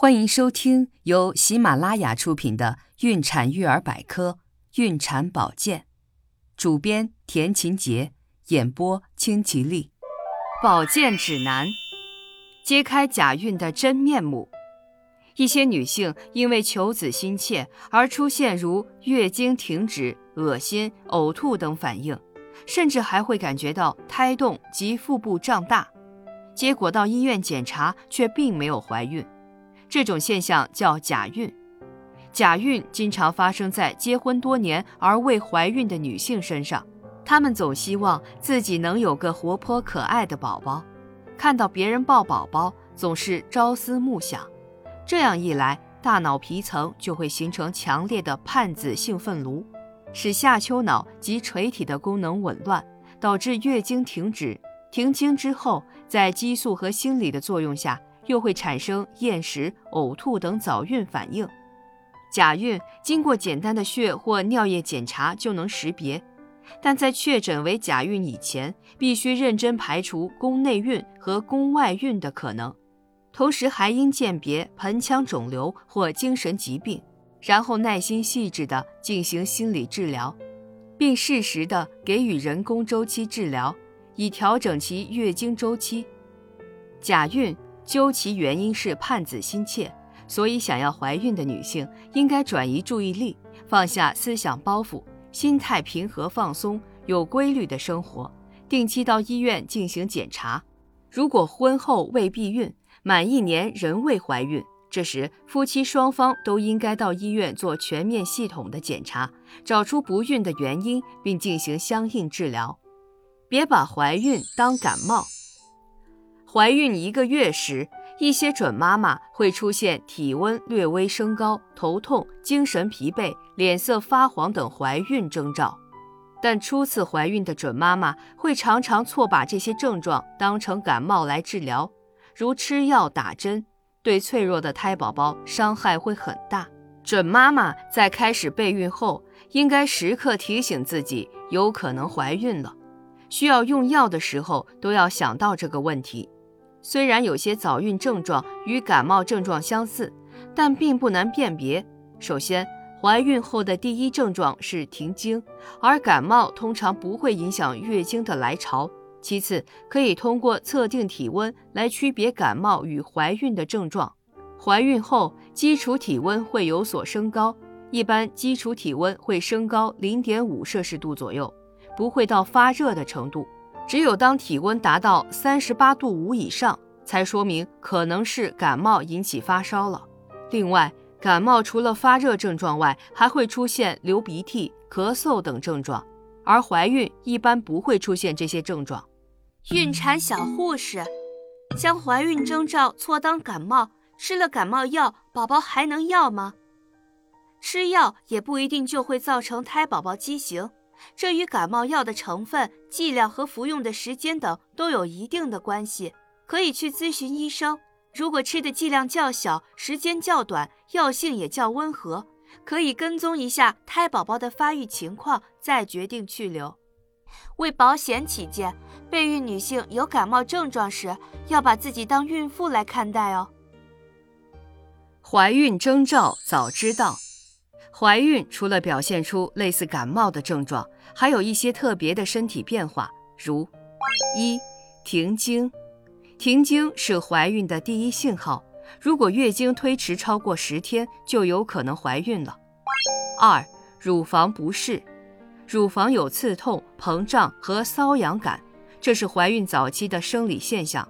欢迎收听由喜马拉雅出品的《孕产育儿百科·孕产保健》，主编田勤杰，演播清吉丽。保健指南：揭开假孕的真面目。一些女性因为求子心切而出现如月经停止、恶心、呕吐等反应，甚至还会感觉到胎动及腹部胀大，结果到医院检查却并没有怀孕。这种现象叫假孕，假孕经常发生在结婚多年而未怀孕的女性身上。她们总希望自己能有个活泼可爱的宝宝，看到别人抱宝宝总是朝思暮想。这样一来，大脑皮层就会形成强烈的盼子兴奋炉，使下丘脑及垂体的功能紊乱，导致月经停止。停经之后，在激素和心理的作用下。又会产生厌食、呕吐等早孕反应。假孕经过简单的血或尿液检查就能识别，但在确诊为假孕以前，必须认真排除宫内孕和宫外孕的可能，同时还应鉴别盆腔肿瘤或精神疾病，然后耐心细致地进行心理治疗，并适时地给予人工周期治疗，以调整其月经周期。假孕。究其原因是盼子心切，所以想要怀孕的女性应该转移注意力，放下思想包袱，心态平和放松，有规律的生活，定期到医院进行检查。如果婚后未避孕，满一年仍未怀孕，这时夫妻双方都应该到医院做全面系统的检查，找出不孕的原因，并进行相应治疗。别把怀孕当感冒。怀孕一个月时，一些准妈妈会出现体温略微升高、头痛、精神疲惫、脸色发黄等怀孕征兆。但初次怀孕的准妈妈会常常错把这些症状当成感冒来治疗，如吃药打针，对脆弱的胎宝宝伤害会很大。准妈妈在开始备孕后，应该时刻提醒自己有可能怀孕了，需要用药的时候都要想到这个问题。虽然有些早孕症状与感冒症状相似，但并不难辨别。首先，怀孕后的第一症状是停经，而感冒通常不会影响月经的来潮。其次，可以通过测定体温来区别感冒与怀孕的症状。怀孕后，基础体温会有所升高，一般基础体温会升高零点五摄氏度左右，不会到发热的程度。只有当体温达到三十八度五以上，才说明可能是感冒引起发烧了。另外，感冒除了发热症状外，还会出现流鼻涕、咳嗽等症状，而怀孕一般不会出现这些症状。孕产小护士将怀孕征兆错当感冒，吃了感冒药，宝宝还能要吗？吃药也不一定就会造成胎宝宝畸形。这与感冒药的成分、剂量和服用的时间等都有一定的关系，可以去咨询医生。如果吃的剂量较小、时间较短、药性也较温和，可以跟踪一下胎宝宝的发育情况，再决定去留。为保险起见，备孕女性有感冒症状时，要把自己当孕妇来看待哦。怀孕征兆早知道。怀孕除了表现出类似感冒的症状，还有一些特别的身体变化，如一停经。停经是怀孕的第一信号，如果月经推迟超过十天，就有可能怀孕了。二乳房不适，乳房有刺痛、膨胀和瘙痒感，这是怀孕早期的生理现象。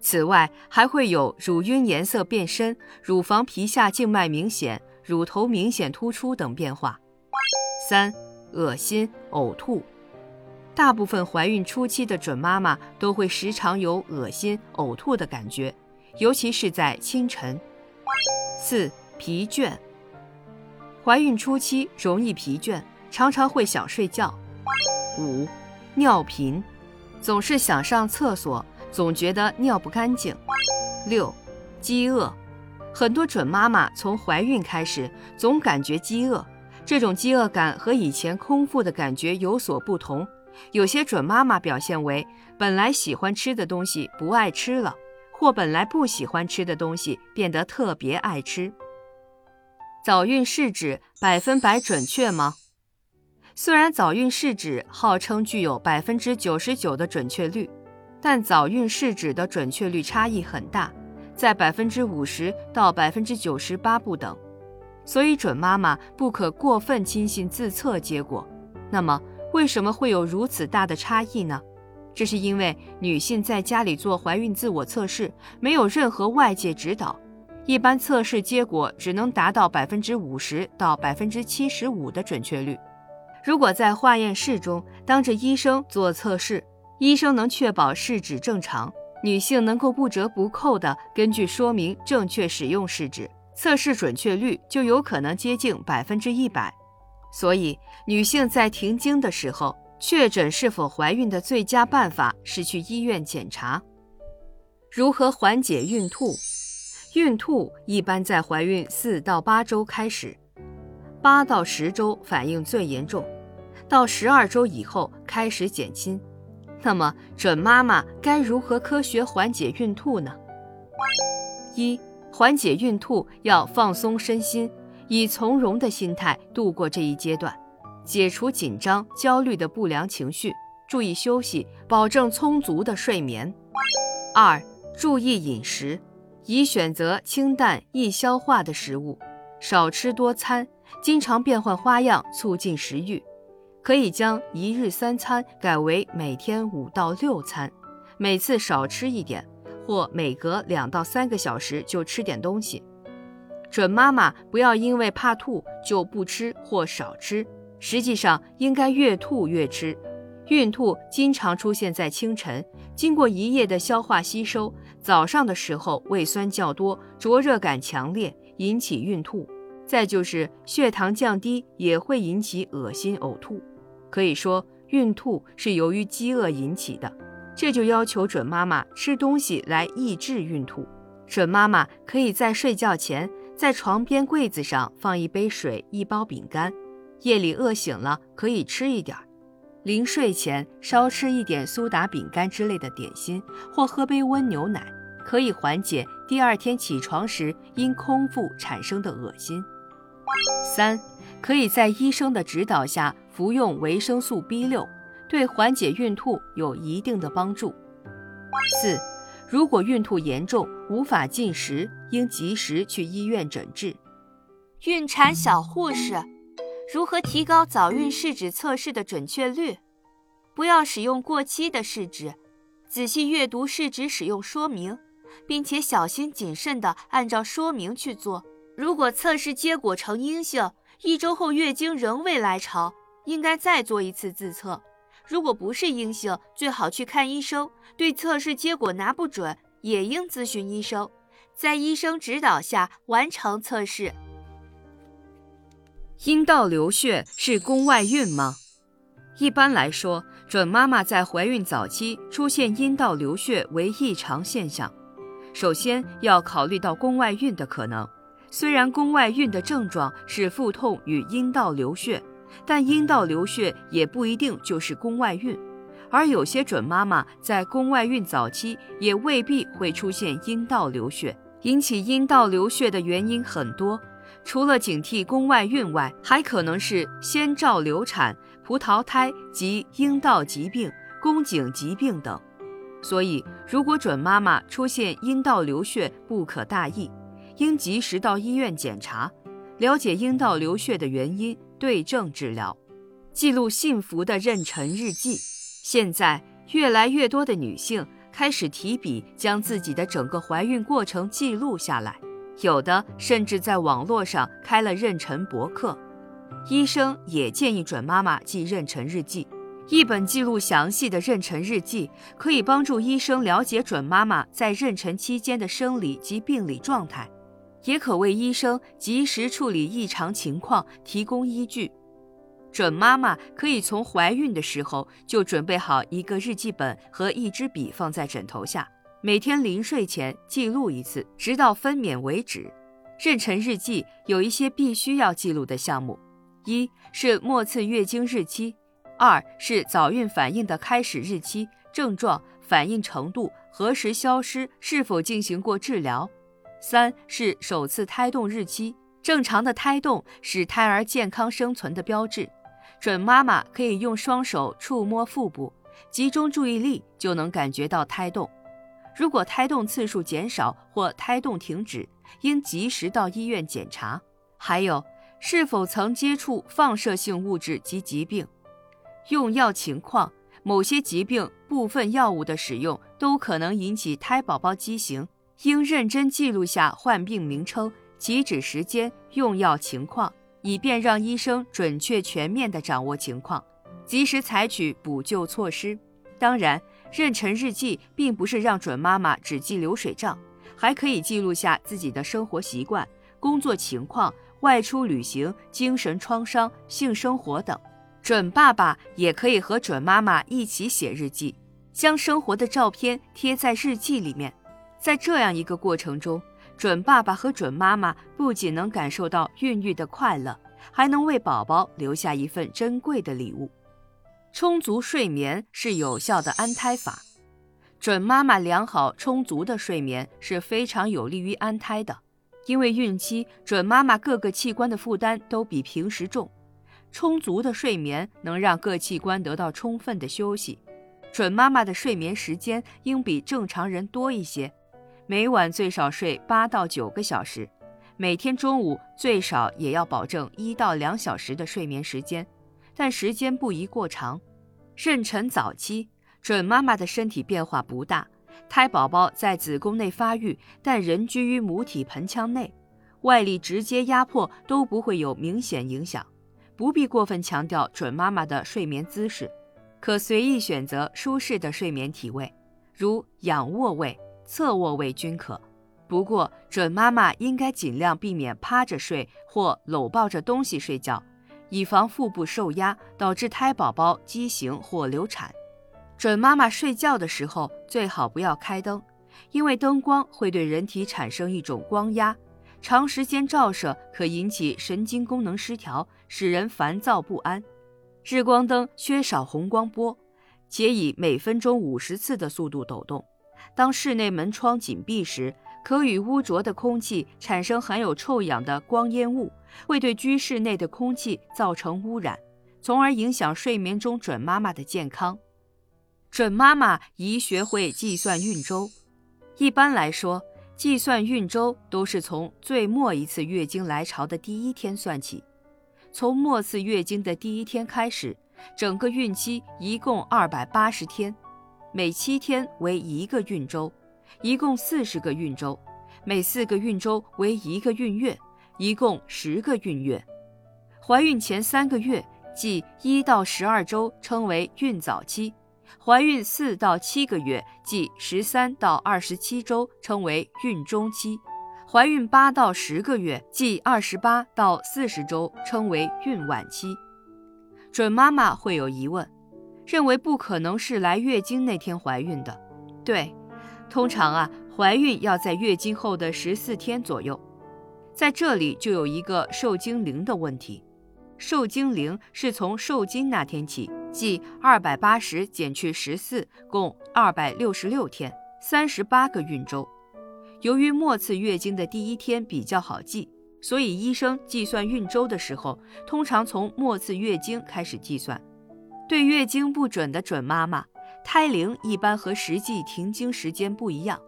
此外，还会有乳晕颜色变深、乳房皮下静脉明显。乳头明显突出等变化。三、恶心、呕吐，大部分怀孕初期的准妈妈都会时常有恶心、呕吐的感觉，尤其是在清晨。四、疲倦，怀孕初期容易疲倦，常常会想睡觉。五、尿频，总是想上厕所，总觉得尿不干净。六、饥饿。很多准妈妈从怀孕开始总感觉饥饿，这种饥饿感和以前空腹的感觉有所不同。有些准妈妈表现为本来喜欢吃的东西不爱吃了，或本来不喜欢吃的东西变得特别爱吃。早孕试纸百分百准确吗？虽然早孕试纸号称具有百分之九十九的准确率，但早孕试纸的准确率差异很大，在百分之五十到百分之九十八不等。所以准妈妈不可过分轻信自测结果。那么，为什么会有如此大的差异呢？这是因为女性在家里做怀孕自我测试，没有任何外界指导，一般测试结果只能达到百分之五十到百分之七十五的准确率。如果在化验室中当着医生做测试，医生能确保试纸正常，女性能够不折不扣地根据说明正确使用试纸，测试准确率就有可能接近百分之一百。所以，女性在停经的时候，确诊是否怀孕的最佳办法是去医院检查。如何缓解孕吐？孕吐一般在怀孕四到八周开始，八到十周反应最严重，到十二周以后开始减轻。那么，准妈妈该如何科学缓解孕吐呢？一、缓解孕吐要放松身心。以从容的心态度过这一阶段，解除紧张、焦虑的不良情绪，注意休息，保证充足的睡眠。二、注意饮食，宜选择清淡、易消化的食物，少吃多餐，经常变换花样，促进食欲。可以将一日三餐改为每天五到六餐，每次少吃一点，或每隔两到三个小时就吃点东西。准妈妈不要因为怕吐就不吃或少吃，实际上应该越吐越吃。孕吐经常出现在清晨，经过一夜的消化吸收，早上的时候胃酸较多，灼热感强烈，引起孕吐。再就是血糖降低也会引起恶心呕吐。可以说孕吐是由于饥饿引起的，这就要求准妈妈吃东西来抑制孕吐。准妈妈可以在睡觉前。在床边柜子上放一杯水、一包饼干，夜里饿醒了可以吃一点儿。临睡前稍吃一点苏打饼干之类的点心，或喝杯温牛奶，可以缓解第二天起床时因空腹产生的恶心。三，可以在医生的指导下服用维生素 B 六，对缓解孕吐有一定的帮助。四。如果孕吐严重无法进食，应及时去医院诊治。孕产小护士如何提高早孕试纸测试的准确率？不要使用过期的试纸，仔细阅读试纸使用说明，并且小心谨慎地按照说明去做。如果测试结果呈阴性，一周后月经仍未来潮，应该再做一次自测。如果不是阴性，最好去看医生。对测试结果拿不准，也应咨询医生，在医生指导下完成测试。阴道流血是宫外孕吗？一般来说，准妈妈在怀孕早期出现阴道流血为异常现象，首先要考虑到宫外孕的可能。虽然宫外孕的症状是腹痛与阴道流血。但阴道流血也不一定就是宫外孕，而有些准妈妈在宫外孕早期也未必会出现阴道流血。引起阴道流血的原因很多，除了警惕宫外孕外，还可能是先兆流产、葡萄胎及阴道疾病、宫颈疾病等。所以，如果准妈妈出现阴道流血，不可大意，应及时到医院检查，了解阴道流血的原因。对症治疗，记录幸福的妊娠日记。现在越来越多的女性开始提笔，将自己的整个怀孕过程记录下来，有的甚至在网络上开了妊娠博客。医生也建议准妈妈记妊娠日记。一本记录详细的妊娠日记，可以帮助医生了解准妈妈在妊娠期间的生理及病理状态。也可为医生及时处理异常情况提供依据。准妈妈可以从怀孕的时候就准备好一个日记本和一支笔放在枕头下，每天临睡前记录一次，直到分娩为止。妊娠日记有一些必须要记录的项目：一是末次月经日期；二是早孕反应的开始日期、症状、反应程度何时消失，是否进行过治疗。三是首次胎动日期，正常的胎动是胎儿健康生存的标志。准妈妈可以用双手触摸腹部，集中注意力就能感觉到胎动。如果胎动次数减少或胎动停止，应及时到医院检查。还有，是否曾接触放射性物质及疾病？用药情况，某些疾病部分药物的使用都可能引起胎宝宝畸形。应认真记录下患病名称、起止时间、用药情况，以便让医生准确全面地掌握情况，及时采取补救措施。当然，妊娠日记并不是让准妈妈只记流水账，还可以记录下自己的生活习惯、工作情况、外出旅行、精神创伤、性生活等。准爸爸也可以和准妈妈一起写日记，将生活的照片贴在日记里面。在这样一个过程中，准爸爸和准妈妈不仅能感受到孕育的快乐，还能为宝宝留下一份珍贵的礼物。充足睡眠是有效的安胎法，准妈妈良好充足的睡眠是非常有利于安胎的。因为孕期准妈妈各个器官的负担都比平时重，充足的睡眠能让各器官得到充分的休息。准妈妈的睡眠时间应比正常人多一些。每晚最少睡八到九个小时，每天中午最少也要保证一到两小时的睡眠时间，但时间不宜过长。妊娠早期，准妈妈的身体变化不大，胎宝宝在子宫内发育，但仍居于母体盆腔内，外力直接压迫都不会有明显影响，不必过分强调准妈妈的睡眠姿势，可随意选择舒适的睡眠体位，如仰卧位。侧卧位均可，不过准妈妈应该尽量避免趴着睡或搂抱着东西睡觉，以防腹部受压导致胎宝宝畸形或流产。准妈妈睡觉的时候最好不要开灯，因为灯光会对人体产生一种光压，长时间照射可引起神经功能失调，使人烦躁不安。日光灯缺少红光波，且以每分钟五十次的速度抖动。当室内门窗紧闭时，可与污浊的空气产生含有臭氧的光烟雾，会对居室内的空气造成污染，从而影响睡眠中准妈妈的健康。准妈妈宜学会计算孕周。一般来说，计算孕周都是从最末一次月经来潮的第一天算起。从末次月经的第一天开始，整个孕期一共二百八十天。每七天为一个孕周，一共四十个孕周；每四个孕周为一个孕月，一共十个孕月。怀孕前三个月，即一到十二周，称为孕早期；怀孕四到七个月，即十三到二十七周，称为孕中期；怀孕八到十个月，即二十八到四十周，称为孕晚期。准妈妈会有疑问。认为不可能是来月经那天怀孕的，对，通常啊，怀孕要在月经后的十四天左右，在这里就有一个受精龄的问题，受精龄是从受精那天起，即二百八十减去十四，共二百六十六天，三十八个孕周。由于末次月经的第一天比较好记，所以医生计算孕周的时候，通常从末次月经开始计算。对月经不准的准妈妈，胎龄一般和实际停经时间不一样，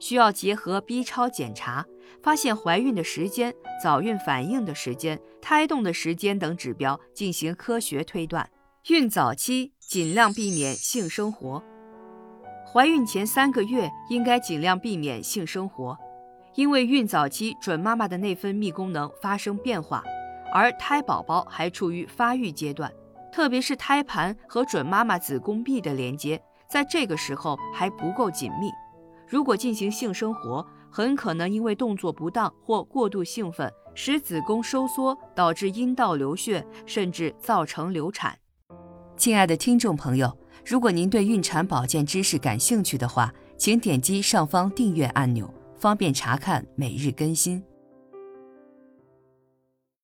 需要结合 B 超检查，发现怀孕的时间、早孕反应的时间、胎动的时间等指标进行科学推断。孕早期尽量避免性生活，怀孕前三个月应该尽量避免性生活，因为孕早期准妈妈的内分泌功能发生变化，而胎宝宝还处于发育阶段。特别是胎盘和准妈妈子宫壁的连接，在这个时候还不够紧密。如果进行性生活，很可能因为动作不当或过度兴奋，使子宫收缩，导致阴道流血，甚至造成流产。亲爱的听众朋友，如果您对孕产保健知识感兴趣的话，请点击上方订阅按钮，方便查看每日更新。